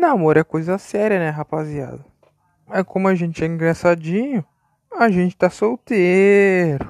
Namoro é coisa séria, né, rapaziada? Mas como a gente é engraçadinho, a gente tá solteiro.